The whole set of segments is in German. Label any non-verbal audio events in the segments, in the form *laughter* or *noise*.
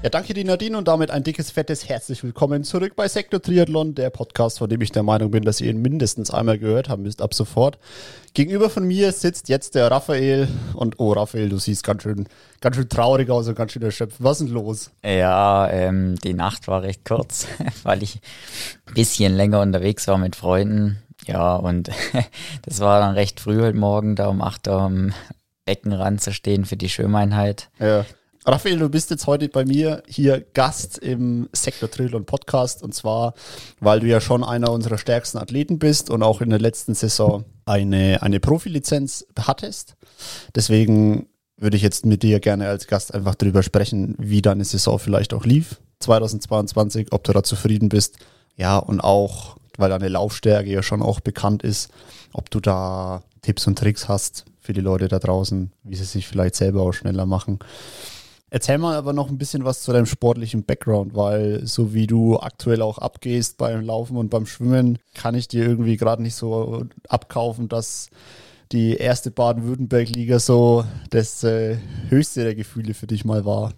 Ja, danke die Nadine und damit ein dickes, fettes herzlich willkommen zurück bei Sektor Triathlon, der Podcast, von dem ich der Meinung bin, dass ihr ihn mindestens einmal gehört haben müsst ab sofort. Gegenüber von mir sitzt jetzt der Raphael und oh Raphael, du siehst ganz schön, ganz schön traurig aus und ganz schön erschöpft. Was ist denn los? Ja, ähm, die Nacht war recht kurz, *laughs* weil ich ein bisschen länger unterwegs war mit Freunden. Ja, und *laughs* das war dann recht früh heute Morgen, da um 8 Uhr am Beckenrand zu stehen für die Schwimmeinheit. Ja. Raphael, du bist jetzt heute bei mir hier Gast im Sektor Triathlon Podcast und zwar, weil du ja schon einer unserer stärksten Athleten bist und auch in der letzten Saison eine, eine Profilizenz hattest. Deswegen würde ich jetzt mit dir gerne als Gast einfach drüber sprechen, wie deine Saison vielleicht auch lief 2022, ob du da zufrieden bist. Ja, und auch, weil deine Laufstärke ja schon auch bekannt ist, ob du da Tipps und Tricks hast für die Leute da draußen, wie sie sich vielleicht selber auch schneller machen. Erzähl mal aber noch ein bisschen was zu deinem sportlichen Background, weil so wie du aktuell auch abgehst beim Laufen und beim Schwimmen, kann ich dir irgendwie gerade nicht so abkaufen, dass die erste Baden-Württemberg-Liga so das äh, höchste der Gefühle für dich mal war.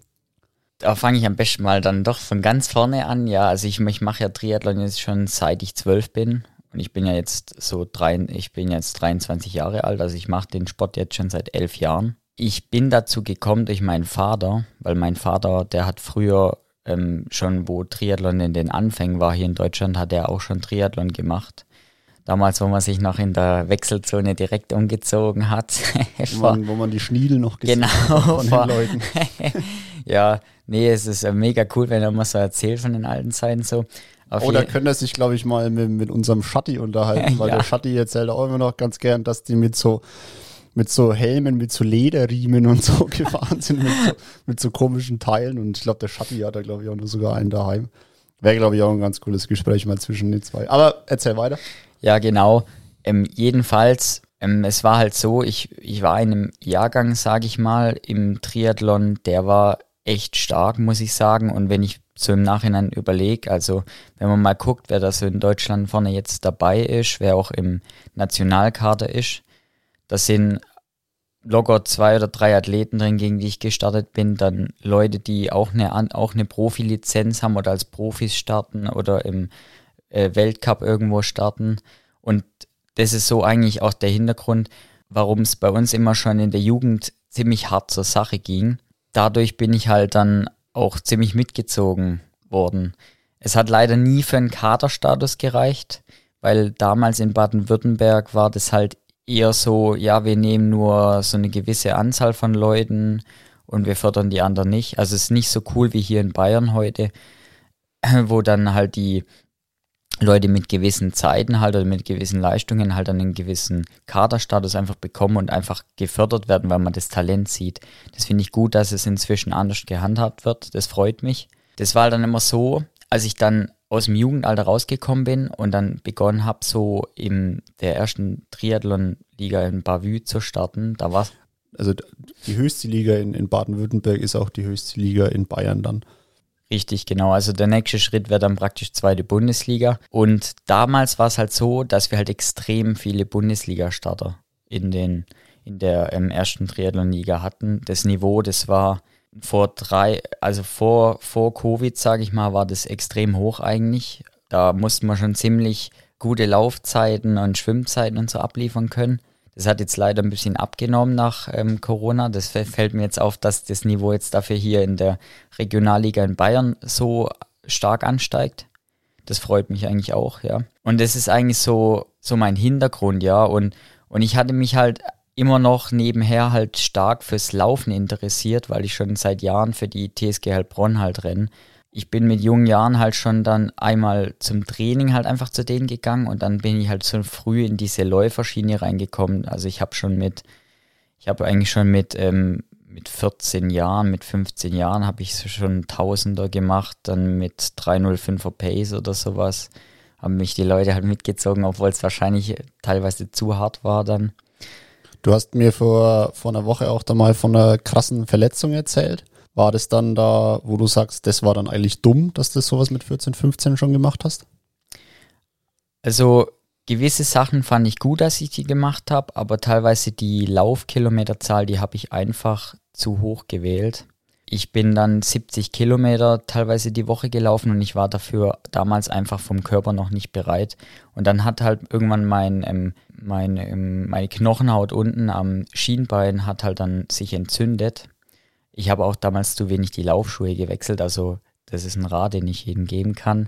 Da fange ich am besten mal dann doch von ganz vorne an. Ja, also ich, ich mache ja Triathlon jetzt schon seit ich zwölf bin. Und ich bin ja jetzt so drei, ich bin jetzt 23 Jahre alt, also ich mache den Sport jetzt schon seit elf Jahren ich bin dazu gekommen durch meinen Vater, weil mein Vater, der hat früher ähm, schon, wo Triathlon in den Anfängen war hier in Deutschland, hat er auch schon Triathlon gemacht. Damals, wo man sich noch in der Wechselzone direkt umgezogen hat. *laughs* wo, man, wo man die Schniedel noch gesehen genau, hat von den Leuten. *laughs* ja, nee, es ist äh, mega cool, wenn er mal so erzählt von den alten Zeiten so. Auf oh, da könnte er sich, glaube ich, mal mit, mit unserem Schatti unterhalten, *laughs* weil ja. der Schatti erzählt auch immer noch ganz gern, dass die mit so mit so Helmen, mit so Lederriemen und so *laughs* gefahren sind, mit so, mit so komischen Teilen. Und ich glaube, der Schatti hat da, glaube ich, auch nur sogar einen daheim. Wäre, glaube ich, auch ein ganz cooles Gespräch mal zwischen den zwei. Aber erzähl weiter. Ja, genau. Ähm, jedenfalls, ähm, es war halt so, ich, ich war in einem Jahrgang, sage ich mal, im Triathlon, der war echt stark, muss ich sagen. Und wenn ich so im Nachhinein überlege, also wenn man mal guckt, wer da so in Deutschland vorne jetzt dabei ist, wer auch im Nationalkader ist, das sind locker zwei oder drei Athleten drin, gegen die ich gestartet bin. Dann Leute, die auch eine, auch eine Profilizenz haben oder als Profis starten oder im äh, Weltcup irgendwo starten. Und das ist so eigentlich auch der Hintergrund, warum es bei uns immer schon in der Jugend ziemlich hart zur Sache ging. Dadurch bin ich halt dann auch ziemlich mitgezogen worden. Es hat leider nie für einen Kaderstatus gereicht, weil damals in Baden-Württemberg war das halt eher so, ja, wir nehmen nur so eine gewisse Anzahl von Leuten und wir fördern die anderen nicht. Also es ist nicht so cool wie hier in Bayern heute, *clears throat* wo dann halt die Leute mit gewissen Zeiten halt oder mit gewissen Leistungen halt einen gewissen Kaderstatus einfach bekommen und einfach gefördert werden, weil man das Talent sieht. Das finde ich gut, dass es inzwischen anders gehandhabt wird. Das freut mich. Das war dann immer so, als ich dann aus dem Jugendalter rausgekommen bin und dann begonnen habe, so in der ersten Triathlon-Liga in Bavü zu starten, da war Also die höchste Liga in, in Baden-Württemberg ist auch die höchste Liga in Bayern dann. Richtig, genau. Also der nächste Schritt wäre dann praktisch zweite Bundesliga. Und damals war es halt so, dass wir halt extrem viele Bundesliga-Starter in den in der ähm, ersten Triathlon-Liga hatten. Das Niveau, das war vor drei, also vor, vor Covid, sage ich mal, war das extrem hoch eigentlich. Da musste man schon ziemlich gute Laufzeiten und Schwimmzeiten und so abliefern können. Das hat jetzt leider ein bisschen abgenommen nach ähm, Corona. Das fällt mir jetzt auf, dass das Niveau jetzt dafür hier in der Regionalliga in Bayern so stark ansteigt. Das freut mich eigentlich auch, ja. Und das ist eigentlich so, so mein Hintergrund, ja. Und, und ich hatte mich halt immer noch nebenher halt stark fürs Laufen interessiert, weil ich schon seit Jahren für die TSG Heilbronn halt renne. Ich bin mit jungen Jahren halt schon dann einmal zum Training halt einfach zu denen gegangen und dann bin ich halt so früh in diese Läuferschiene reingekommen. Also ich habe schon mit, ich habe eigentlich schon mit, ähm, mit 14 Jahren, mit 15 Jahren habe ich schon Tausender gemacht, dann mit 305er Pace oder sowas. Haben mich die Leute halt mitgezogen, obwohl es wahrscheinlich teilweise zu hart war dann. Du hast mir vor, vor einer Woche auch da mal von einer krassen Verletzung erzählt. war das dann da, wo du sagst, das war dann eigentlich dumm, dass du sowas mit 14, 15 schon gemacht hast? Also gewisse Sachen fand ich gut, dass ich die gemacht habe, aber teilweise die Laufkilometerzahl, die habe ich einfach zu hoch gewählt. Ich bin dann 70 Kilometer teilweise die Woche gelaufen und ich war dafür damals einfach vom Körper noch nicht bereit. Und dann hat halt irgendwann mein, ähm, mein, ähm, meine Knochenhaut unten am Schienbein hat halt dann sich entzündet. Ich habe auch damals zu wenig die Laufschuhe gewechselt, also das ist ein Rat, den ich jedem geben kann.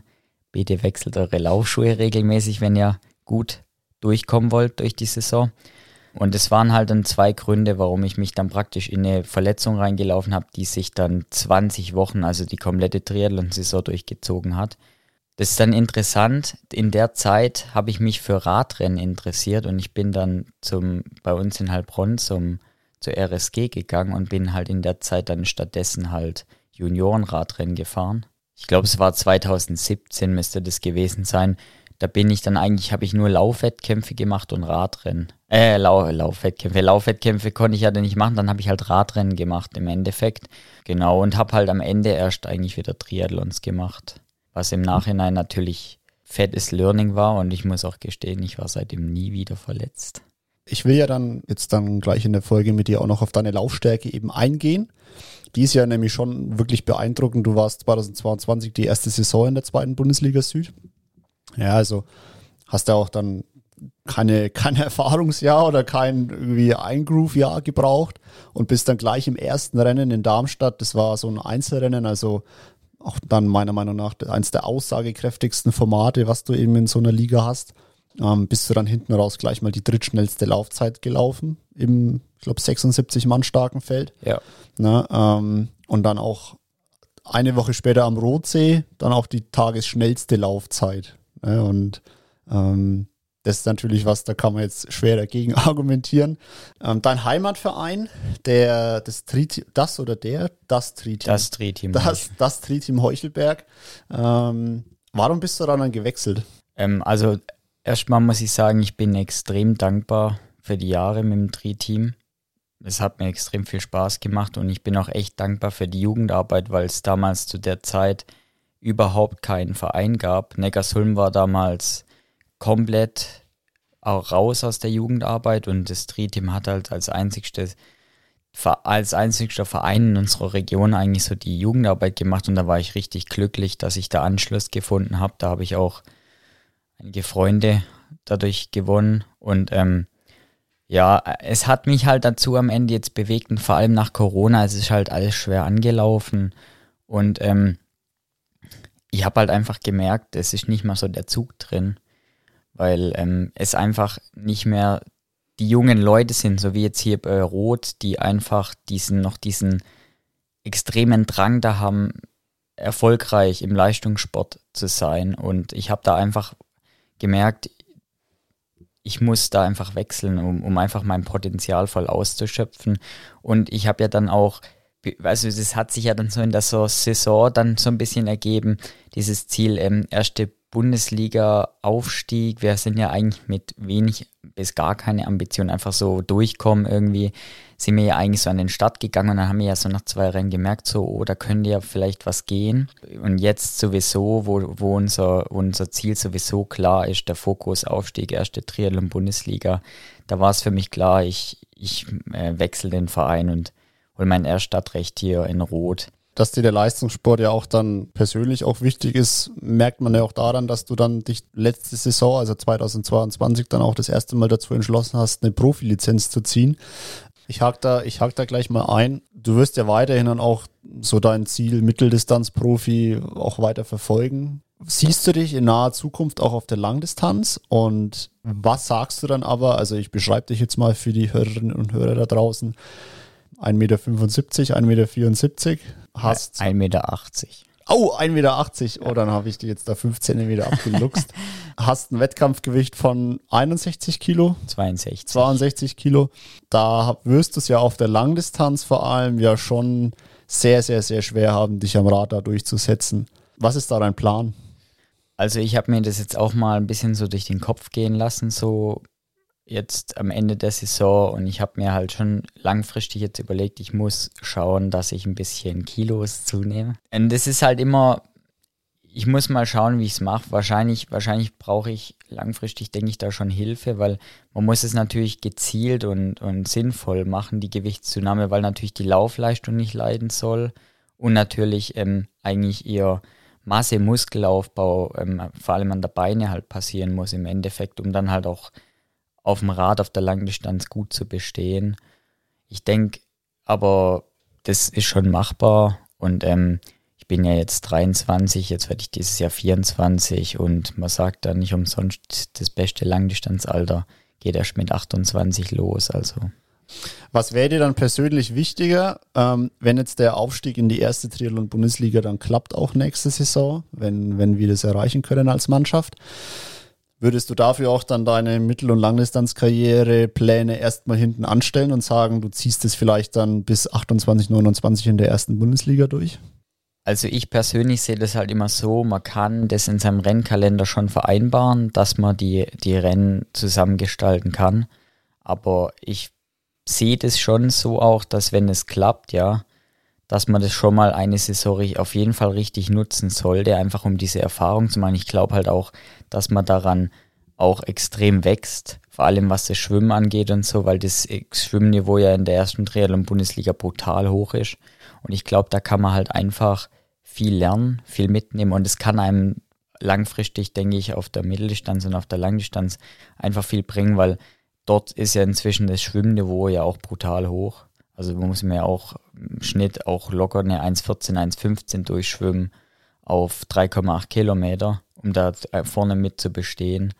Bitte wechselt eure Laufschuhe regelmäßig, wenn ihr gut durchkommen wollt durch die Saison. Und es waren halt dann zwei Gründe, warum ich mich dann praktisch in eine Verletzung reingelaufen habe, die sich dann 20 Wochen, also die komplette Triathlon-Saison durchgezogen hat. Das ist dann interessant. In der Zeit habe ich mich für Radrennen interessiert und ich bin dann zum, bei uns in Heilbronn zum, zur RSG gegangen und bin halt in der Zeit dann stattdessen halt Juniorenradrennen gefahren. Ich glaube, es war 2017 müsste das gewesen sein. Da bin ich dann eigentlich, habe ich nur Laufwettkämpfe gemacht und Radrennen. Äh, Lau Laufwettkämpfe. Laufwettkämpfe konnte ich ja dann nicht machen, dann habe ich halt Radrennen gemacht im Endeffekt. Genau, und habe halt am Ende erst eigentlich wieder Triathlons gemacht. Was im Nachhinein natürlich fettes Learning war und ich muss auch gestehen, ich war seitdem nie wieder verletzt. Ich will ja dann jetzt dann gleich in der Folge mit dir auch noch auf deine Laufstärke eben eingehen. Die ist ja nämlich schon wirklich beeindruckend. Du warst 2022 die erste Saison in der zweiten Bundesliga Süd. Ja, also hast du auch dann keine, *laughs* kein Erfahrungsjahr oder kein irgendwie Eingroove-Jahr gebraucht und bist dann gleich im ersten Rennen in Darmstadt. Das war so ein Einzelrennen, also auch dann meiner Meinung nach eins der aussagekräftigsten Formate, was du eben in so einer Liga hast. Ähm, bist du dann hinten raus gleich mal die drittschnellste Laufzeit gelaufen im, ich glaube, 76 Mann starken Feld. Ja. Ne, ähm, und dann auch eine Woche später am Rotsee dann auch die tagesschnellste Laufzeit. Und ähm, das ist natürlich was, da kann man jetzt schwer dagegen *laughs* argumentieren. Ähm, dein Heimatverein, der, das, Tri das oder der, das Tri-Team. Das Tri-Team. Das, das Tri-Team Heuchelberg. Ähm, warum bist du dann gewechselt? Ähm, also erstmal muss ich sagen, ich bin extrem dankbar für die Jahre mit dem Tri-Team. Es hat mir extrem viel Spaß gemacht und ich bin auch echt dankbar für die Jugendarbeit, weil es damals zu der Zeit überhaupt keinen Verein gab. Neckarsulm war damals komplett auch raus aus der Jugendarbeit und das Tri-Team hat halt als einzigstes als einzigster Verein in unserer Region eigentlich so die Jugendarbeit gemacht und da war ich richtig glücklich, dass ich da Anschluss gefunden habe. Da habe ich auch einige Freunde dadurch gewonnen und ähm, ja, es hat mich halt dazu am Ende jetzt bewegt und vor allem nach Corona, es ist halt alles schwer angelaufen und ähm, ich habe halt einfach gemerkt, es ist nicht mal so der Zug drin weil ähm, es einfach nicht mehr die jungen Leute sind, so wie jetzt hier bei Rot, die einfach diesen noch diesen extremen Drang da haben, erfolgreich im Leistungssport zu sein. Und ich habe da einfach gemerkt, ich muss da einfach wechseln, um, um einfach mein Potenzial voll auszuschöpfen. Und ich habe ja dann auch, also das hat sich ja dann so in der Saison dann so ein bisschen ergeben, dieses Ziel, ähm, erste Bundesliga-Aufstieg. Wir sind ja eigentlich mit wenig bis gar keine Ambition einfach so durchkommen irgendwie. Sind wir ja eigentlich so an den Start gegangen und dann haben wir ja so nach zwei Rennen gemerkt, so, oh, da könnte ja vielleicht was gehen. Und jetzt sowieso, wo, wo unser, unser Ziel sowieso klar ist, der Fokus Aufstieg, erste Triathlon Bundesliga, da war es für mich klar, ich, ich äh, wechsle den Verein und hole mein Erststadtrecht hier in Rot dass dir der Leistungssport ja auch dann persönlich auch wichtig ist, merkt man ja auch daran, dass du dann dich letzte Saison, also 2022, dann auch das erste Mal dazu entschlossen hast, eine Profilizenz zu ziehen. Ich hake da, ich da gleich mal ein. Du wirst ja weiterhin dann auch so dein Ziel Mitteldistanz-Profi auch weiter verfolgen. Siehst du dich in naher Zukunft auch auf der Langdistanz? Und was sagst du dann aber? Also ich beschreibe dich jetzt mal für die Hörerinnen und Hörer da draußen. 1,75 Meter, 1,74 Meter, hast. 1,80 Meter. Oh, 1,80 Meter. Oh, dann habe ich dir jetzt da 5 Zentimeter abgeluchst. *laughs* hast ein Wettkampfgewicht von 61 Kilo. 62. 62 Kilo. Da wirst du es ja auf der Langdistanz vor allem ja schon sehr, sehr, sehr schwer haben, dich am Rad da durchzusetzen. Was ist da dein Plan? Also ich habe mir das jetzt auch mal ein bisschen so durch den Kopf gehen lassen, so jetzt am Ende der Saison und ich habe mir halt schon langfristig jetzt überlegt, ich muss schauen, dass ich ein bisschen Kilos zunehme. Und das ist halt immer, ich muss mal schauen, wie ich es mache. Wahrscheinlich, wahrscheinlich brauche ich langfristig, denke ich, da schon Hilfe, weil man muss es natürlich gezielt und, und sinnvoll machen, die Gewichtszunahme, weil natürlich die Laufleistung nicht leiden soll und natürlich ähm, eigentlich ihr Masse, Muskelaufbau, ähm, vor allem an der Beine halt passieren muss im Endeffekt, um dann halt auch auf dem Rad auf der Langdistanz gut zu bestehen. Ich denke aber, das ist schon machbar und ähm, ich bin ja jetzt 23, jetzt werde ich dieses Jahr 24 und man sagt da nicht umsonst, das beste Langdistanzalter geht erst mit 28 los, also. Was wäre dir dann persönlich wichtiger, ähm, wenn jetzt der Aufstieg in die erste Triathlon-Bundesliga dann klappt, auch nächste Saison, wenn, wenn wir das erreichen können als Mannschaft? Würdest du dafür auch dann deine Mittel- und Langdistanzkarriere Pläne erstmal hinten anstellen und sagen, du ziehst es vielleicht dann bis 28, 29 in der ersten Bundesliga durch? Also ich persönlich sehe das halt immer so, man kann das in seinem Rennkalender schon vereinbaren, dass man die, die Rennen zusammengestalten kann. Aber ich sehe das schon so auch, dass wenn es klappt, ja, dass man das schon mal eine Saison auf jeden Fall richtig nutzen sollte, einfach um diese Erfahrung zu machen. Ich glaube halt auch, dass man daran auch extrem wächst, vor allem was das Schwimmen angeht und so, weil das Schwimmniveau ja in der ersten Triathlon-Bundesliga brutal hoch ist. Und ich glaube, da kann man halt einfach viel lernen, viel mitnehmen und es kann einem langfristig, denke ich, auf der Mitteldistanz und auf der Langdistanz einfach viel bringen, weil dort ist ja inzwischen das Schwimmniveau ja auch brutal hoch. Also man muss mir ja auch im Schnitt auch locker eine 1,14, 1,15 durchschwimmen auf 3,8 Kilometer, um da vorne mit zu bestehen.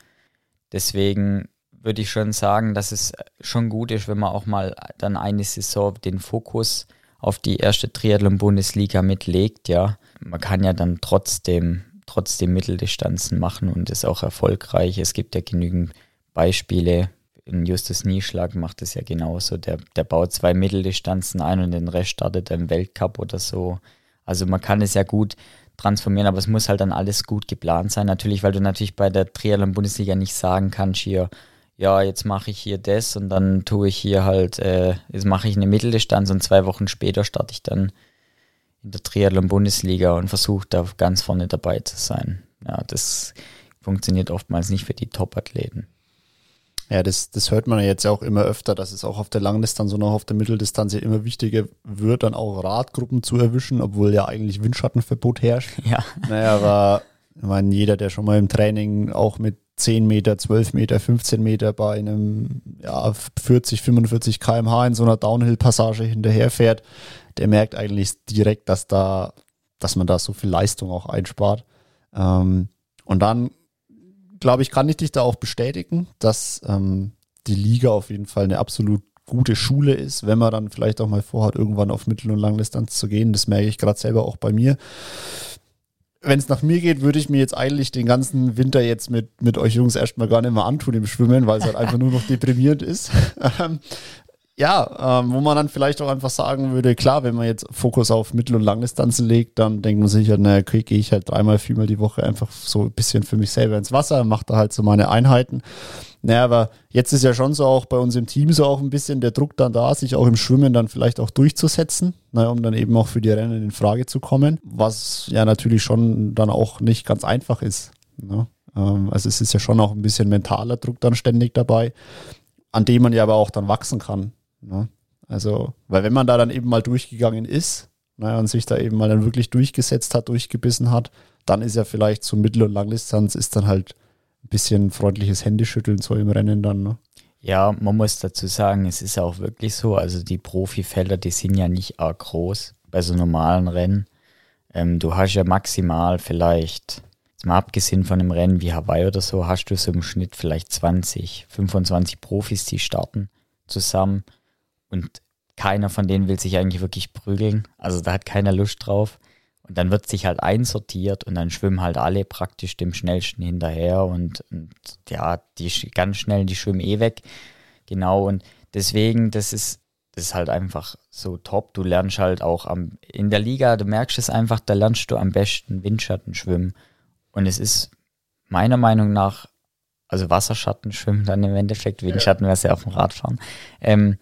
Deswegen würde ich schon sagen, dass es schon gut ist, wenn man auch mal dann eine Saison den Fokus auf die erste Triathlon-Bundesliga mitlegt, ja. Man kann ja dann trotzdem, trotzdem Mitteldistanzen machen und ist auch erfolgreich. Es gibt ja genügend Beispiele, in Justus Nieschlag macht es ja genauso. Der, der baut zwei Mitteldistanzen ein und den Rest startet er im Weltcup oder so. Also man kann es ja gut transformieren, aber es muss halt dann alles gut geplant sein. Natürlich, weil du natürlich bei der Triathlon-Bundesliga nicht sagen kannst, hier, ja, jetzt mache ich hier das und dann tue ich hier halt, äh, jetzt mache ich eine Mitteldistanz und zwei Wochen später starte ich dann in der Triathlon-Bundesliga und versuche da ganz vorne dabei zu sein. Ja, das funktioniert oftmals nicht für die Top-Athleten. Ja, das, das hört man ja jetzt ja auch immer öfter, dass es auch auf der Langdistanz und auch auf der Mitteldistanz ja immer wichtiger wird, dann auch Radgruppen zu erwischen, obwohl ja eigentlich Windschattenverbot herrscht. *laughs* Ja. Naja, aber ich meine, jeder, der schon mal im Training auch mit 10 Meter, 12 Meter, 15 Meter bei einem ja, 40, 45 kmh in so einer Downhill-Passage hinterherfährt, der merkt eigentlich direkt, dass da, dass man da so viel Leistung auch einspart. Ähm, und dann glaube ich, kann ich dich da auch bestätigen, dass ähm, die Liga auf jeden Fall eine absolut gute Schule ist, wenn man dann vielleicht auch mal vorhat, irgendwann auf Mittel- und Langdistanz zu gehen. Das merke ich gerade selber auch bei mir. Wenn es nach mir geht, würde ich mir jetzt eigentlich den ganzen Winter jetzt mit, mit euch Jungs erstmal gar nicht mehr antun im Schwimmen, weil es halt einfach nur noch *laughs* deprimierend ist. *laughs* Ja, ähm, wo man dann vielleicht auch einfach sagen würde, klar, wenn man jetzt Fokus auf Mittel- und Langdistanzen legt, dann denkt man sich halt, naja, okay, gehe ich halt dreimal, viermal die Woche einfach so ein bisschen für mich selber ins Wasser, mache da halt so meine Einheiten. Naja, aber jetzt ist ja schon so auch bei uns im Team so auch ein bisschen der Druck dann da, sich auch im Schwimmen dann vielleicht auch durchzusetzen, naja, um dann eben auch für die Rennen in Frage zu kommen, was ja natürlich schon dann auch nicht ganz einfach ist. Ne? Ähm, also es ist ja schon auch ein bisschen mentaler Druck dann ständig dabei, an dem man ja aber auch dann wachsen kann. Ne? Also, weil wenn man da dann eben mal durchgegangen ist naja, und sich da eben mal dann wirklich durchgesetzt hat, durchgebissen hat, dann ist ja vielleicht so Mittel- und Langdistanz ist dann halt ein bisschen freundliches Händeschütteln so im Rennen dann. Ne? Ja, man muss dazu sagen, es ist auch wirklich so, also die Profifelder, die sind ja nicht arg groß bei so normalen Rennen. Ähm, du hast ja maximal vielleicht, jetzt mal abgesehen von einem Rennen wie Hawaii oder so, hast du so im Schnitt vielleicht 20, 25 Profis, die starten zusammen. Und keiner von denen will sich eigentlich wirklich prügeln. Also da hat keiner Lust drauf. Und dann wird sich halt einsortiert und dann schwimmen halt alle praktisch dem Schnellsten hinterher und, und ja, die ganz schnell, die schwimmen eh weg. Genau. Und deswegen, das ist, das ist halt einfach so top. Du lernst halt auch am, in der Liga, du merkst es einfach, da lernst du am besten Windschatten schwimmen. Und es ist meiner Meinung nach also Wasserschatten schwimmen dann im Endeffekt, Windschatten wäre es ja auf dem Radfahren. Ähm,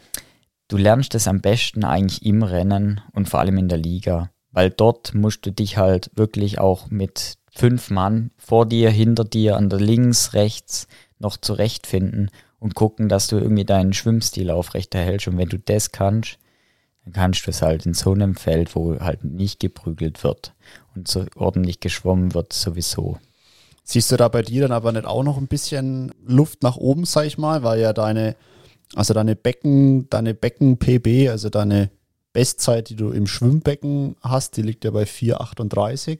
du lernst es am besten eigentlich im Rennen und vor allem in der Liga, weil dort musst du dich halt wirklich auch mit fünf Mann vor dir, hinter dir, an der links, rechts noch zurechtfinden und gucken, dass du irgendwie deinen Schwimmstil aufrechterhältst. Und wenn du das kannst, dann kannst du es halt in so einem Feld, wo halt nicht geprügelt wird und so ordentlich geschwommen wird, sowieso. Siehst du da bei dir dann aber nicht auch noch ein bisschen Luft nach oben, sag ich mal, weil ja deine, also deine Becken, deine Becken-PB, also deine Bestzeit, die du im Schwimmbecken hast, die liegt ja bei 4,38.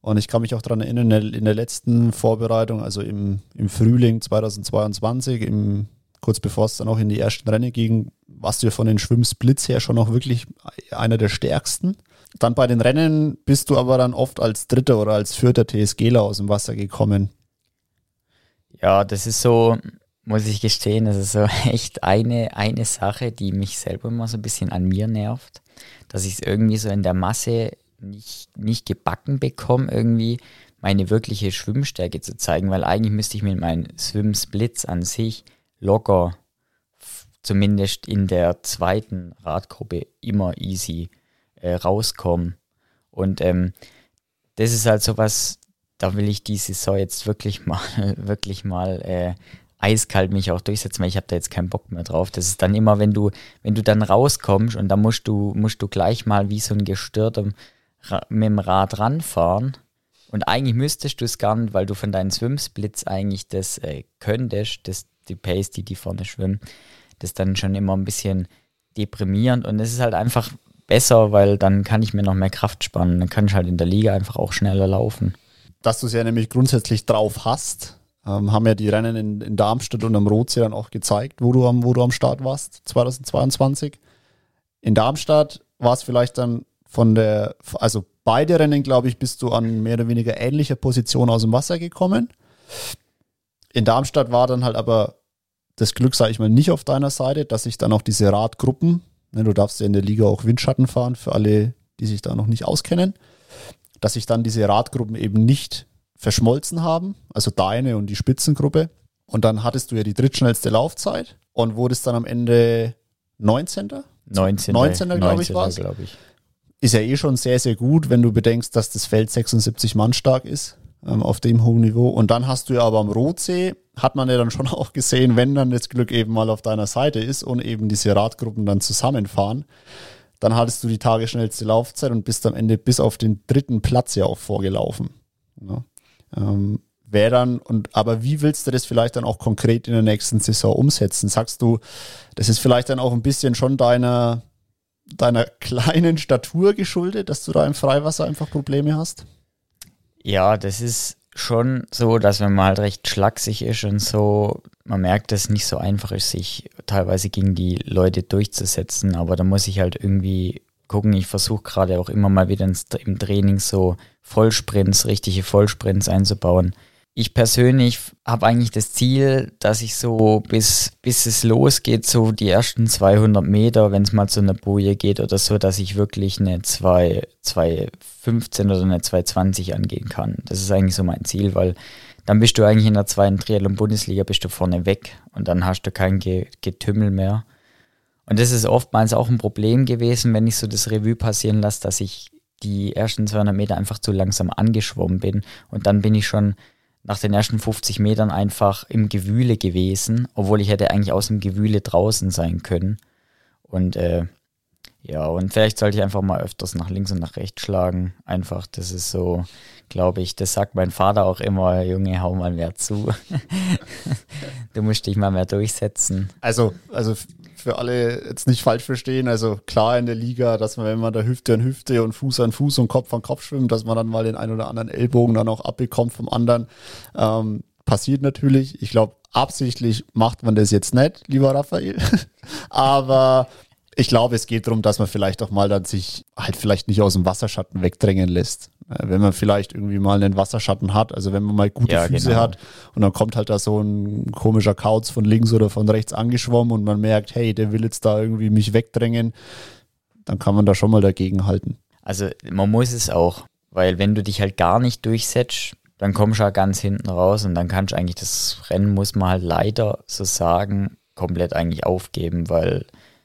Und ich kann mich auch daran erinnern, in der letzten Vorbereitung, also im, im Frühling 2022, im, kurz bevor es dann auch in die ersten Rennen ging, warst du ja von den Schwimmsplits her schon auch wirklich einer der stärksten. Dann bei den Rennen bist du aber dann oft als Dritter oder als Vierter TSGler aus dem Wasser gekommen. Ja, das ist so, muss ich gestehen, das ist so *laughs* echt eine, eine Sache, die mich selber immer so ein bisschen an mir nervt, dass ich es irgendwie so in der Masse nicht, nicht gebacken bekomme, irgendwie meine wirkliche Schwimmstärke zu zeigen, weil eigentlich müsste ich mit meinen Swim-Splits an sich locker, zumindest in der zweiten Radgruppe, immer easy äh, rauskommen. Und ähm, das ist halt so was, da will ich die Saison jetzt wirklich *laughs* mal, wirklich mal äh, eiskalt mich auch durchsetzen, weil ich habe da jetzt keinen Bock mehr drauf. Das ist dann immer, wenn du, wenn du dann rauskommst und da musst du, musst du gleich mal wie so ein Gestörter mit dem Rad ranfahren. Und eigentlich müsstest du es gar nicht, weil du von deinen Swimsplits eigentlich das äh, könntest, das, die Pace, die die vorne schwimmen, das dann schon immer ein bisschen deprimierend. Und es ist halt einfach besser, weil dann kann ich mir noch mehr Kraft spannen. Dann kann ich halt in der Liga einfach auch schneller laufen. Dass du es ja nämlich grundsätzlich drauf hast, ähm, haben ja die Rennen in, in Darmstadt und am Rotsee dann auch gezeigt, wo du am, wo du am Start warst, 2022. In Darmstadt war es vielleicht dann von der, also beide Rennen, glaube ich, bist du an mehr oder weniger ähnlicher Position aus dem Wasser gekommen. In Darmstadt war dann halt aber das Glück, sage ich mal, nicht auf deiner Seite, dass sich dann auch diese Radgruppen, ne, du darfst ja in der Liga auch Windschatten fahren, für alle, die sich da noch nicht auskennen, dass sich dann diese Radgruppen eben nicht verschmolzen haben, also deine und die Spitzengruppe. Und dann hattest du ja die drittschnellste Laufzeit und wurdest dann am Ende 19. 19. 19. glaube ich, war glaube ich ist ja eh schon sehr, sehr gut, wenn du bedenkst, dass das Feld 76 Mann stark ist ähm, auf dem hohen Niveau. Und dann hast du ja aber am Rotsee, hat man ja dann schon *laughs* auch gesehen, wenn dann das Glück eben mal auf deiner Seite ist und eben diese Radgruppen dann zusammenfahren, dann hattest du die tagesschnellste Laufzeit und bist am Ende bis auf den dritten Platz ja auch vorgelaufen. Ja. Ähm, Wäre dann, und aber wie willst du das vielleicht dann auch konkret in der nächsten Saison umsetzen? Sagst du, das ist vielleicht dann auch ein bisschen schon deiner, deiner *laughs* kleinen Statur geschuldet, dass du da im Freiwasser einfach Probleme hast? Ja, das ist schon so, dass wenn man halt recht schlaksig ist und so, man merkt, dass es nicht so einfach ist, sich teilweise gegen die Leute durchzusetzen, aber da muss ich halt irgendwie gucken. Ich versuche gerade auch immer mal wieder im Training so Vollsprints, richtige Vollsprints einzubauen ich persönlich habe eigentlich das Ziel, dass ich so bis, bis es losgeht, so die ersten 200 Meter, wenn es mal zu einer Boje geht oder so, dass ich wirklich eine 2,15 oder eine 2,20 angehen kann. Das ist eigentlich so mein Ziel, weil dann bist du eigentlich in der zweiten Triathlon-Bundesliga, bist du vorne weg und dann hast du kein Getümmel mehr. Und das ist oftmals auch ein Problem gewesen, wenn ich so das Revue passieren lasse, dass ich die ersten 200 Meter einfach zu langsam angeschwommen bin und dann bin ich schon nach den ersten 50 Metern einfach im Gewühle gewesen, obwohl ich hätte eigentlich aus dem Gewühle draußen sein können. Und äh, ja, und vielleicht sollte ich einfach mal öfters nach links und nach rechts schlagen. Einfach, das ist so, glaube ich, das sagt mein Vater auch immer, Junge, hau mal mehr zu. *laughs* du musst dich mal mehr durchsetzen. Also, also für alle jetzt nicht falsch verstehen, also klar in der Liga, dass man, wenn man da Hüfte an Hüfte und Fuß an Fuß und Kopf an Kopf schwimmt, dass man dann mal den einen oder anderen Ellbogen dann auch abbekommt vom anderen. Ähm, passiert natürlich. Ich glaube, absichtlich macht man das jetzt nicht, lieber Raphael. *laughs* Aber ich glaube, es geht darum, dass man vielleicht auch mal dann sich halt vielleicht nicht aus dem Wasserschatten wegdrängen lässt. Äh, wenn man vielleicht irgendwie mal einen Wasserschatten hat, also wenn man mal gute ja, Füße genau. hat und dann kommt halt da so ein komischer Kauz von links oder von rechts angeschwommen und man merkt, hey, der will jetzt da irgendwie mich wegdrängen, dann kann man da schon mal dagegen halten. Also man muss es auch, weil wenn du dich halt gar nicht durchsetzt, dann kommst du ja ganz hinten raus und dann kannst du eigentlich das Rennen, muss man halt leider so sagen, komplett eigentlich aufgeben, weil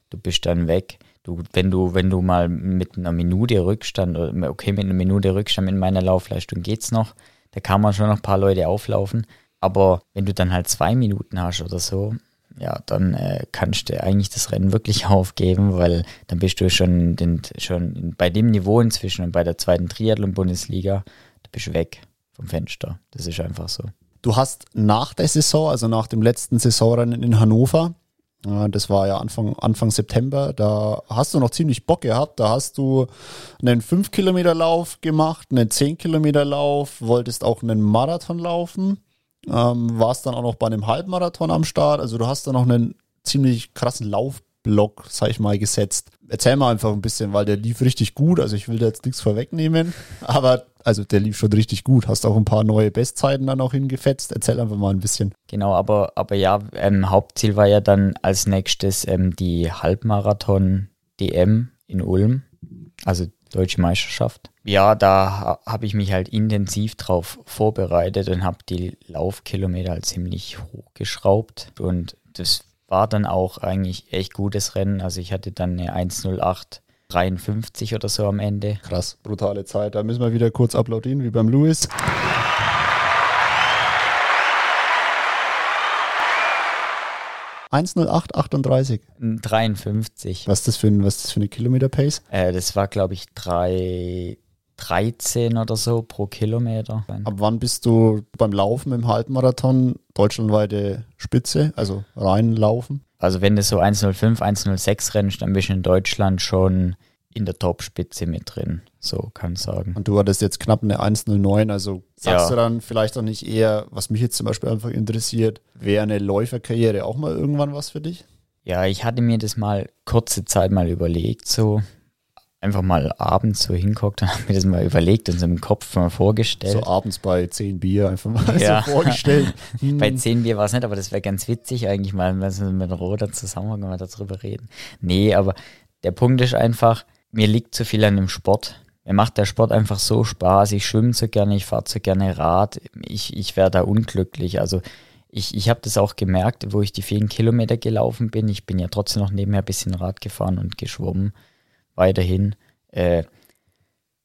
du bist dann weg. Du, wenn du, wenn du mal mit einer Minute Rückstand, okay, mit einer Minute Rückstand in meiner Laufleistung geht's noch, da kann man schon noch ein paar Leute auflaufen. Aber wenn du dann halt zwei Minuten hast oder so, ja, dann äh, kannst du eigentlich das Rennen wirklich *laughs* aufgeben, weil dann bist du schon, den, schon bei dem Niveau inzwischen und bei der zweiten Triathlon-Bundesliga, da bist du weg vom Fenster. Das ist einfach so. Du hast nach der Saison, also nach dem letzten Saisonrennen in Hannover, das war ja Anfang, Anfang September. Da hast du noch ziemlich Bock gehabt. Da hast du einen 5-Kilometer-Lauf gemacht, einen 10-Kilometer-Lauf, wolltest auch einen Marathon laufen. Ähm, warst dann auch noch bei einem Halbmarathon am Start. Also du hast da noch einen ziemlich krassen Laufblock, sag ich mal, gesetzt. Erzähl mal einfach ein bisschen, weil der lief richtig gut. Also ich will da jetzt nichts vorwegnehmen, *laughs* aber also der lief schon richtig gut. Hast auch ein paar neue Bestzeiten dann auch hingefetzt. Erzähl einfach mal ein bisschen. Genau, aber, aber ja, ähm, Hauptziel war ja dann als nächstes ähm, die Halbmarathon-DM in Ulm, also Deutsche Meisterschaft. Ja, da habe ich mich halt intensiv drauf vorbereitet und habe die Laufkilometer halt ziemlich hochgeschraubt. Und das war dann auch eigentlich echt gutes Rennen. Also ich hatte dann eine 108 53 oder so am Ende. Krass, brutale Zeit. Da müssen wir wieder kurz applaudieren, wie beim Louis. ...1,08,38. 53. Was ist das für, ein, was ist das für eine Kilometer-Pace? Äh, das war, glaube ich, 13 oder so pro Kilometer. Ab wann bist du beim Laufen im Halbmarathon deutschlandweite Spitze, also reinlaufen? Also wenn du so 105, 106 rennst, dann bist du in Deutschland schon in der Topspitze mit drin, so kann ich sagen. Und du hattest jetzt knapp eine 109, also sagst ja. du dann vielleicht auch nicht eher, was mich jetzt zum Beispiel einfach interessiert, wäre eine Läuferkarriere auch mal irgendwann was für dich? Ja, ich hatte mir das mal kurze Zeit mal überlegt, so einfach mal abends so hinguckt *laughs* und habe mir das mal überlegt und so im Kopf mal vorgestellt. So abends bei 10 Bier einfach mal ja. so vorgestellt. *laughs* bei 10 Bier war es nicht, aber das wäre ganz witzig eigentlich mal, wenn wir mit Roder zusammen mal darüber reden. Nee, aber der Punkt ist einfach, mir liegt zu viel an dem Sport. Mir macht der Sport einfach so Spaß. Ich schwimme so gerne, ich fahre so gerne Rad. Ich, ich wäre da unglücklich. Also ich, ich habe das auch gemerkt, wo ich die vielen Kilometer gelaufen bin. Ich bin ja trotzdem noch nebenher ein bisschen Rad gefahren und geschwommen weiterhin. Äh,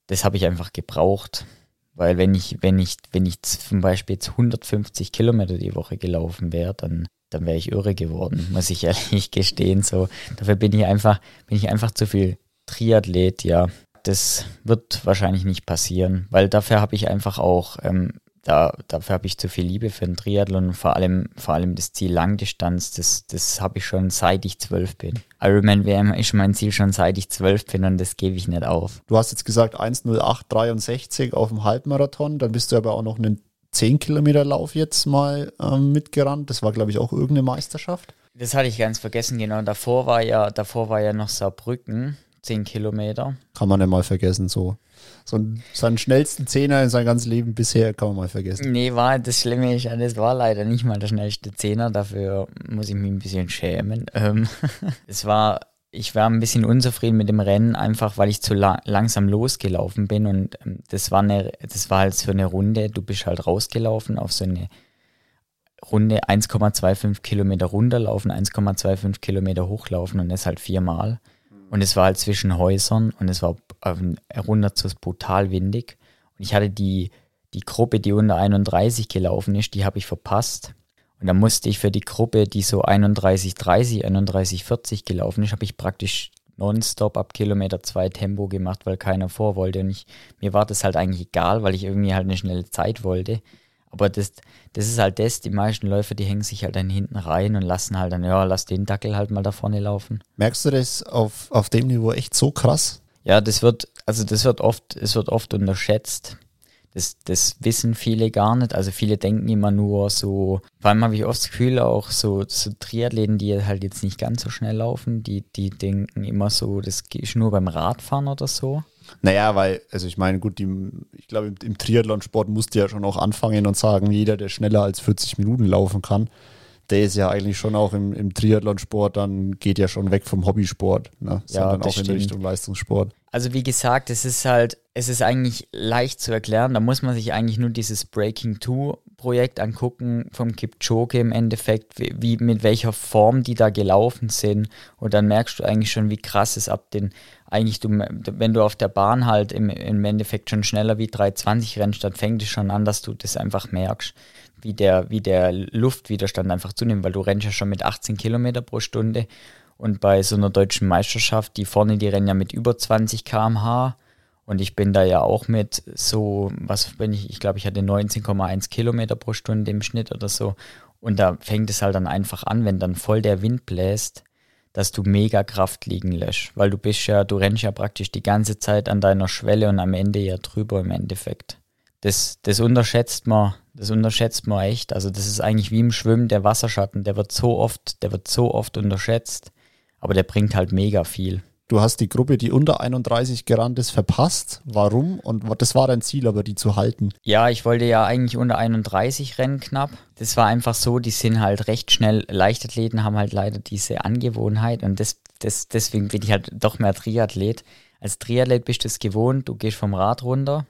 das habe ich einfach gebraucht. Weil wenn ich, wenn ich, wenn ich zum Beispiel jetzt 150 Kilometer die Woche gelaufen wäre, dann, dann wäre ich irre geworden, *laughs* muss ich ehrlich gestehen. So, dafür bin ich einfach, bin ich einfach zu viel Triathlet, ja. Das wird wahrscheinlich nicht passieren, weil dafür habe ich einfach auch ähm, da, dafür habe ich zu viel Liebe für den Triathlon vor allem, vor allem das Ziel Langdistanz, das, das habe ich schon seit ich zwölf bin. Ironman WM ist mein Ziel schon seit ich zwölf bin und das gebe ich nicht auf. Du hast jetzt gesagt 1,0863 auf dem Halbmarathon, dann bist du aber auch noch einen 10 Kilometer Lauf jetzt mal ähm, mitgerannt. Das war, glaube ich, auch irgendeine Meisterschaft. Das hatte ich ganz vergessen, genau. Davor war ja, davor war ja noch Saarbrücken, 10 Kilometer. Kann man ja mal vergessen, so so seinen schnellsten Zehner in seinem ganzen Leben bisher kann man mal vergessen. Nee, war das Schlimme ist, das war leider nicht mal der schnellste Zehner, dafür muss ich mich ein bisschen schämen. Ähm, *laughs* es war, ich war ein bisschen unzufrieden mit dem Rennen, einfach weil ich zu la langsam losgelaufen bin und ähm, das war eine, das war halt für eine Runde, du bist halt rausgelaufen auf so eine Runde 1,25 Kilometer runterlaufen, 1,25 Kilometer hochlaufen und das halt viermal. Und es war halt zwischen Häusern und es war runter zu brutal windig. Und ich hatte die, die Gruppe, die unter 31 gelaufen ist, die habe ich verpasst. Und dann musste ich für die Gruppe, die so 31, 30, 31, 40 gelaufen ist, habe ich praktisch nonstop ab Kilometer zwei Tempo gemacht, weil keiner vor wollte. Und ich, mir war das halt eigentlich egal, weil ich irgendwie halt eine schnelle Zeit wollte. Aber das, das ist halt das, die meisten Läufer, die hängen sich halt dann hinten rein und lassen halt dann, ja, lass den Dackel halt mal da vorne laufen. Merkst du das auf, auf dem Niveau echt so krass? Ja, das wird, also das wird oft, es wird oft unterschätzt. Das, das wissen viele gar nicht. Also viele denken immer nur so, vor allem habe ich oft das Gefühl, auch so, so Triathleten, die halt jetzt nicht ganz so schnell laufen, die, die denken immer so, das ist nur beim Radfahren oder so. Naja, weil, also ich meine, gut, die, ich glaube, im, im Triathlonsport musst du ja schon auch anfangen und sagen, jeder, der schneller als 40 Minuten laufen kann, der ist ja eigentlich schon auch im, im Triathlonsport, dann geht ja schon weg vom Hobbysport, ne? sondern ja, auch in Richtung Leistungssport. Also wie gesagt, es ist halt, es ist eigentlich leicht zu erklären. Da muss man sich eigentlich nur dieses Breaking Two Projekt angucken vom Kipchoge im Endeffekt, wie, wie, mit welcher Form die da gelaufen sind. Und dann merkst du eigentlich schon, wie krass es ab den, eigentlich du, wenn du auf der Bahn halt im, im Endeffekt schon schneller wie 320 rennst, dann fängt es schon an, dass du das einfach merkst, wie der, wie der Luftwiderstand einfach zunimmt, weil du rennst ja schon mit 18 Kilometer pro Stunde. Und bei so einer deutschen Meisterschaft, die vorne, die rennen ja mit über 20 km/h und ich bin da ja auch mit so, was bin ich, ich glaube, ich hatte 19,1 Kilometer pro Stunde im Schnitt oder so. Und da fängt es halt dann einfach an, wenn dann voll der Wind bläst, dass du mega Kraft liegen lässt. Weil du bist ja, du rennst ja praktisch die ganze Zeit an deiner Schwelle und am Ende ja drüber im Endeffekt. Das, das unterschätzt man, das unterschätzt man echt. Also das ist eigentlich wie im Schwimmen der Wasserschatten, der wird so oft, der wird so oft unterschätzt, aber der bringt halt mega viel. Du hast die Gruppe, die unter 31 gerannt ist, verpasst. Warum? Und das war dein Ziel, aber die zu halten. Ja, ich wollte ja eigentlich unter 31 rennen knapp. Das war einfach so, die sind halt recht schnell. Leichtathleten haben halt leider diese Angewohnheit und das, das, deswegen bin ich halt doch mehr Triathlet. Als Triathlet bist du es gewohnt, du gehst vom Rad runter,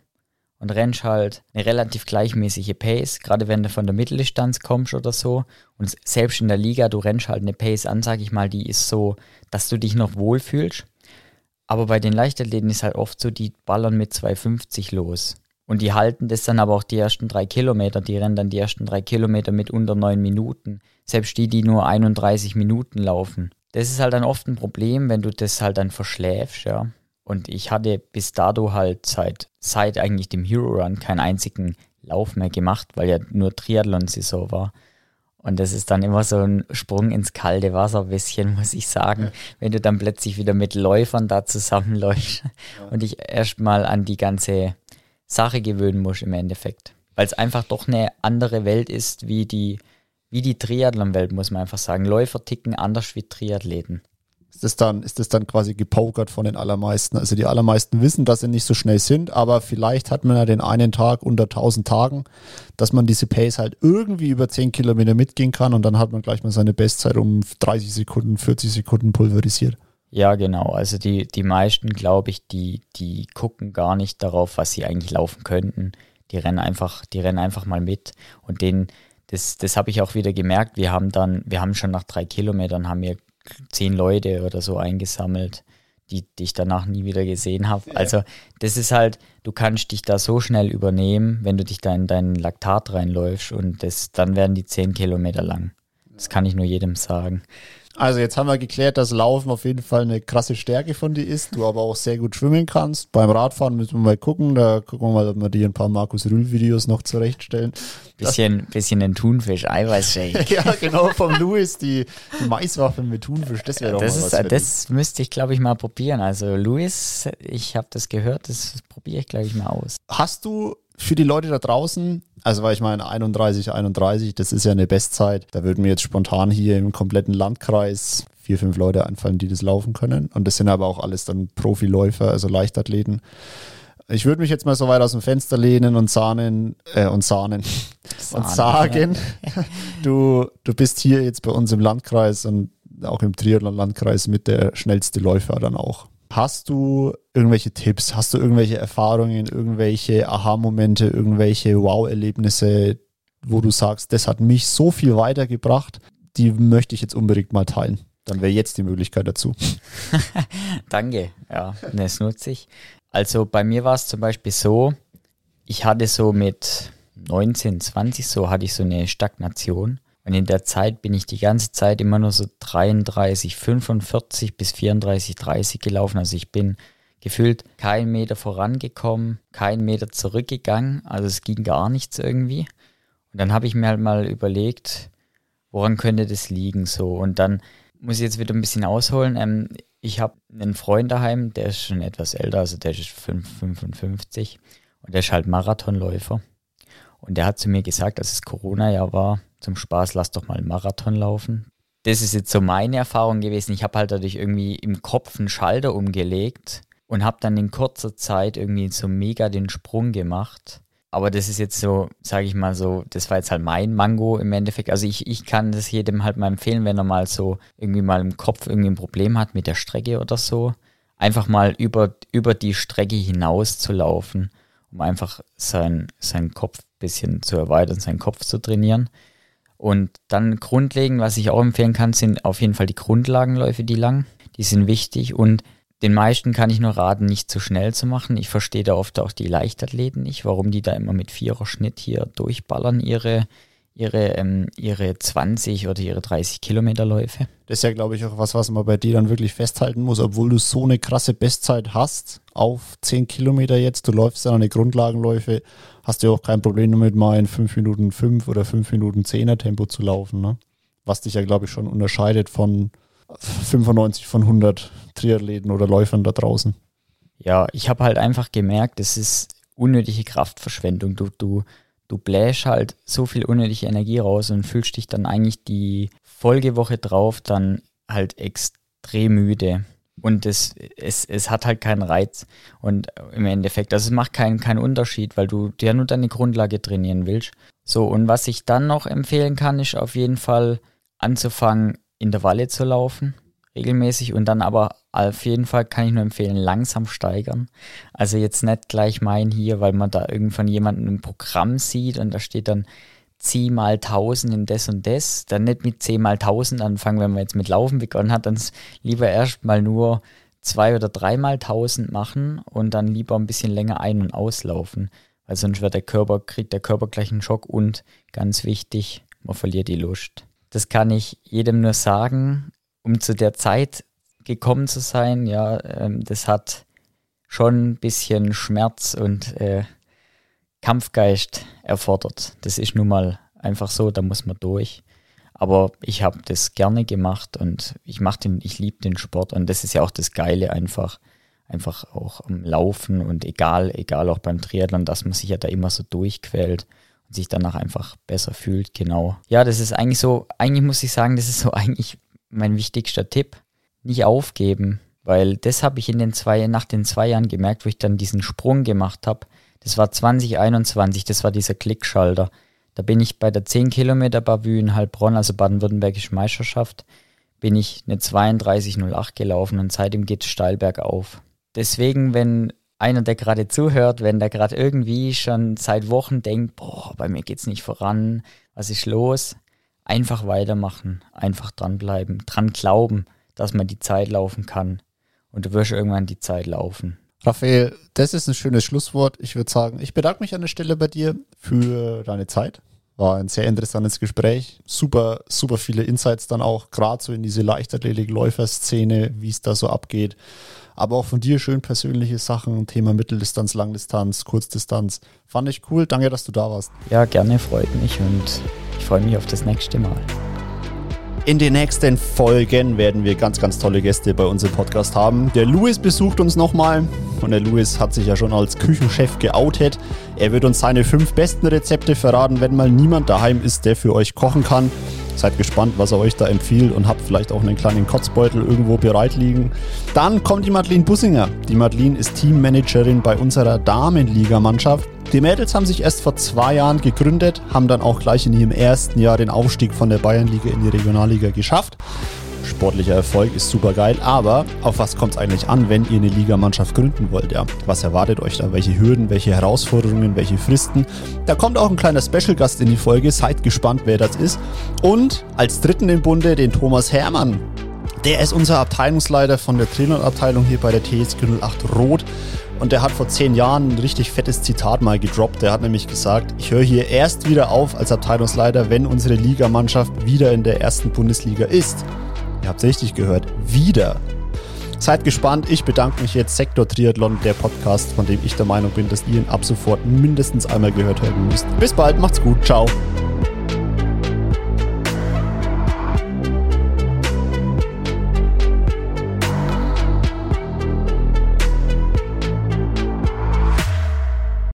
und rennst halt eine relativ gleichmäßige Pace, gerade wenn du von der Mitteldistanz kommst oder so. Und selbst in der Liga, du rennst halt eine Pace an, sag ich mal, die ist so, dass du dich noch wohlfühlst. Aber bei den Leichtathleten ist halt oft so, die ballern mit 2,50 los. Und die halten das dann aber auch die ersten drei Kilometer. Die rennen dann die ersten drei Kilometer mit unter neun Minuten. Selbst die, die nur 31 Minuten laufen. Das ist halt dann oft ein Problem, wenn du das halt dann verschläfst, ja. Und ich hatte bis dato halt seit, seit eigentlich dem Hero Run keinen einzigen Lauf mehr gemacht, weil ja nur Triathlon-Saison war. Und das ist dann immer so ein Sprung ins kalte Wasser, ein bisschen, *laughs* muss ich sagen, ja. wenn du dann plötzlich wieder mit Läufern da zusammenläufst ja. und dich erstmal an die ganze Sache gewöhnen musst im Endeffekt. Weil es einfach doch eine andere Welt ist, wie die, wie die Triathlon-Welt, muss man einfach sagen. Läufer ticken anders wie Triathleten ist das dann, ist das dann quasi gepokert von den allermeisten. Also die allermeisten wissen, dass sie nicht so schnell sind, aber vielleicht hat man ja den einen Tag unter 1000 Tagen, dass man diese Pace halt irgendwie über 10 Kilometer mitgehen kann und dann hat man gleich mal seine Bestzeit um 30 Sekunden, 40 Sekunden pulverisiert. Ja, genau. Also die, die meisten, glaube ich, die, die gucken gar nicht darauf, was sie eigentlich laufen könnten. Die rennen einfach, die rennen einfach mal mit und den, das, das habe ich auch wieder gemerkt. Wir haben dann, wir haben schon nach drei Kilometern haben wir zehn Leute oder so eingesammelt, die, die ich danach nie wieder gesehen habe. Ja. Also das ist halt, du kannst dich da so schnell übernehmen, wenn du dich da in deinen Laktat reinläufst und das, dann werden die zehn Kilometer lang. Das kann ich nur jedem sagen. Also jetzt haben wir geklärt, dass Laufen auf jeden Fall eine krasse Stärke von dir ist, du aber auch sehr gut schwimmen kannst. Beim Radfahren müssen wir mal gucken, da gucken wir mal, ob wir dir ein paar Markus Rühl Videos noch zurechtstellen. Bisschen, das, bisschen ein Thunfisch, Eiweißshake. *laughs* ja, genau, vom Louis, die, die Maiswaffeln mit Thunfisch, das wäre doch das mal ist, was. Das müsste ich, glaube ich, mal probieren. Also Louis, ich habe das gehört, das probiere ich, glaube ich, mal aus. Hast du für die Leute da draußen, also weil ich meine 31, 31, das ist ja eine Bestzeit. Da würden mir jetzt spontan hier im kompletten Landkreis vier, fünf Leute einfallen, die das laufen können. Und das sind aber auch alles dann Profiläufer, also Leichtathleten. Ich würde mich jetzt mal so weit aus dem Fenster lehnen und sahnen äh, und sahnen Sahne, und sagen, *laughs* du, du bist hier jetzt bei uns im Landkreis und auch im Triathlon-Landkreis mit der schnellste Läufer dann auch. Hast du irgendwelche Tipps? Hast du irgendwelche Erfahrungen, irgendwelche Aha-Momente, irgendwelche Wow-Erlebnisse, wo du sagst, das hat mich so viel weitergebracht, die möchte ich jetzt unbedingt mal teilen? Dann wäre jetzt die Möglichkeit dazu. *laughs* Danke, ja, das nutze ich. Also bei mir war es zum Beispiel so, ich hatte so mit 19, 20 so, hatte ich so eine Stagnation. Und in der Zeit bin ich die ganze Zeit immer nur so 33, 45 bis 34, 30 gelaufen. Also ich bin gefühlt keinen Meter vorangekommen, keinen Meter zurückgegangen. Also es ging gar nichts irgendwie. Und dann habe ich mir halt mal überlegt, woran könnte das liegen so. Und dann muss ich jetzt wieder ein bisschen ausholen. Ähm, ich habe einen Freund daheim, der ist schon etwas älter, also der ist 5, 55 und der ist halt Marathonläufer. Und der hat zu mir gesagt, als es Corona-Jahr war, zum Spaß, lass doch mal einen Marathon laufen. Das ist jetzt so meine Erfahrung gewesen. Ich habe halt dadurch irgendwie im Kopf einen Schalter umgelegt und habe dann in kurzer Zeit irgendwie so mega den Sprung gemacht. Aber das ist jetzt so, sage ich mal so, das war jetzt halt mein Mango im Endeffekt. Also ich, ich kann das jedem halt mal empfehlen, wenn er mal so irgendwie mal im Kopf irgendwie ein Problem hat mit der Strecke oder so. einfach mal über, über die Strecke hinaus zu laufen, um einfach sein, seinen Kopf ein bisschen zu erweitern, seinen Kopf zu trainieren. Und dann grundlegend, was ich auch empfehlen kann, sind auf jeden Fall die Grundlagenläufe, die lang. Die sind wichtig und den meisten kann ich nur raten, nicht zu schnell zu machen. Ich verstehe da oft auch die Leichtathleten nicht, warum die da immer mit vierer Schnitt hier durchballern ihre, ihre, ähm, ihre 20 oder ihre 30 Kilometer Läufe. Das ist ja, glaube ich, auch was, was man bei dir dann wirklich festhalten muss, obwohl du so eine krasse Bestzeit hast auf 10 Kilometer jetzt, du läufst dann eine Grundlagenläufe, hast du ja auch kein Problem damit, mal in 5 Minuten 5 oder 5 Minuten 10er Tempo zu laufen, ne? Was dich ja, glaube ich, schon unterscheidet von 95 von 100 Triathleten oder Läufern da draußen. Ja, ich habe halt einfach gemerkt, es ist unnötige Kraftverschwendung. Du, du, du bläst halt so viel unnötige Energie raus und fühlst dich dann eigentlich die Folgewoche drauf dann halt extrem müde. Und es, es, es hat halt keinen Reiz. Und im Endeffekt, also es macht keinen, keinen Unterschied, weil du dir nur deine Grundlage trainieren willst. So, und was ich dann noch empfehlen kann, ist auf jeden Fall anzufangen, Intervalle zu laufen, regelmäßig. Und dann aber auf jeden Fall kann ich nur empfehlen, langsam steigern. Also jetzt nicht gleich meinen hier, weil man da irgendwann jemanden im Programm sieht und da steht dann zieh mal 1000 in das und das. Dann nicht mit 10 mal 1000 anfangen, wenn man jetzt mit Laufen begonnen hat, dann lieber erst mal nur zwei oder dreimal 1000 machen und dann lieber ein bisschen länger ein- und auslaufen. Weil sonst wird der Körper, kriegt der Körper gleich einen Schock und ganz wichtig, man verliert die Lust. Das kann ich jedem nur sagen, um zu der Zeit gekommen zu sein. Ja, ähm, das hat schon ein bisschen Schmerz und äh, Kampfgeist erfordert. Das ist nun mal einfach so, da muss man durch. Aber ich habe das gerne gemacht und ich mache den, ich liebe den Sport und das ist ja auch das Geile einfach, einfach auch am Laufen und egal, egal auch beim Triathlon, dass man sich ja da immer so durchquält und sich danach einfach besser fühlt, genau. Ja, das ist eigentlich so, eigentlich muss ich sagen, das ist so *laughs* eigentlich mein wichtigster Tipp. Nicht aufgeben, weil das habe ich in den zwei, nach den zwei Jahren gemerkt, wo ich dann diesen Sprung gemacht habe. Das war 2021, das war dieser Klickschalter. Da bin ich bei der 10 Kilometer Bavü in Heilbronn, also baden-württembergische Meisterschaft, bin ich eine 32,08 gelaufen und seitdem geht es steil bergauf. Deswegen, wenn einer, der gerade zuhört, wenn der gerade irgendwie schon seit Wochen denkt, boah, bei mir geht's nicht voran, was ist los? Einfach weitermachen, einfach dranbleiben, dran glauben, dass man die Zeit laufen kann. Und du wirst irgendwann die Zeit laufen. Raphael, das ist ein schönes Schlusswort. Ich würde sagen, ich bedanke mich an der Stelle bei dir für deine Zeit. War ein sehr interessantes Gespräch. Super, super viele Insights dann auch, gerade so in diese Leichtathletik-Läuferszene, wie es da so abgeht. Aber auch von dir schön persönliche Sachen, Thema Mitteldistanz, Langdistanz, Kurzdistanz. Fand ich cool. Danke, dass du da warst. Ja, gerne, freut mich und ich freue mich auf das nächste Mal. In den nächsten Folgen werden wir ganz, ganz tolle Gäste bei uns im Podcast haben. Der Louis besucht uns nochmal und der Louis hat sich ja schon als Küchenchef geoutet. Er wird uns seine fünf besten Rezepte verraten, wenn mal niemand daheim ist, der für euch kochen kann. Seid gespannt, was er euch da empfiehlt und habt vielleicht auch einen kleinen Kotzbeutel irgendwo bereit liegen. Dann kommt die Madeline Bussinger. Die Madeline ist Teammanagerin bei unserer Damenligamannschaft. Die Mädels haben sich erst vor zwei Jahren gegründet, haben dann auch gleich in ihrem ersten Jahr den Aufstieg von der Bayernliga in die Regionalliga geschafft. Sportlicher Erfolg ist super geil, aber auf was kommt es eigentlich an, wenn ihr eine Ligamannschaft gründen wollt? Ja, was erwartet euch da? Welche Hürden, welche Herausforderungen, welche Fristen? Da kommt auch ein kleiner Special-Gast in die Folge. Seid gespannt, wer das ist. Und als dritten im Bunde den Thomas Hermann. Der ist unser Abteilungsleiter von der Trainerabteilung hier bei der TSG 08 Rot. Und der hat vor zehn Jahren ein richtig fettes Zitat mal gedroppt. Der hat nämlich gesagt, ich höre hier erst wieder auf als Abteilungsleiter, wenn unsere Ligamannschaft wieder in der ersten Bundesliga ist. Ihr habt es richtig gehört. Wieder. Seid gespannt. Ich bedanke mich jetzt. Sektor Triathlon, der Podcast, von dem ich der Meinung bin, dass ihr ihn ab sofort mindestens einmal gehört haben müsst. Bis bald. Macht's gut. Ciao.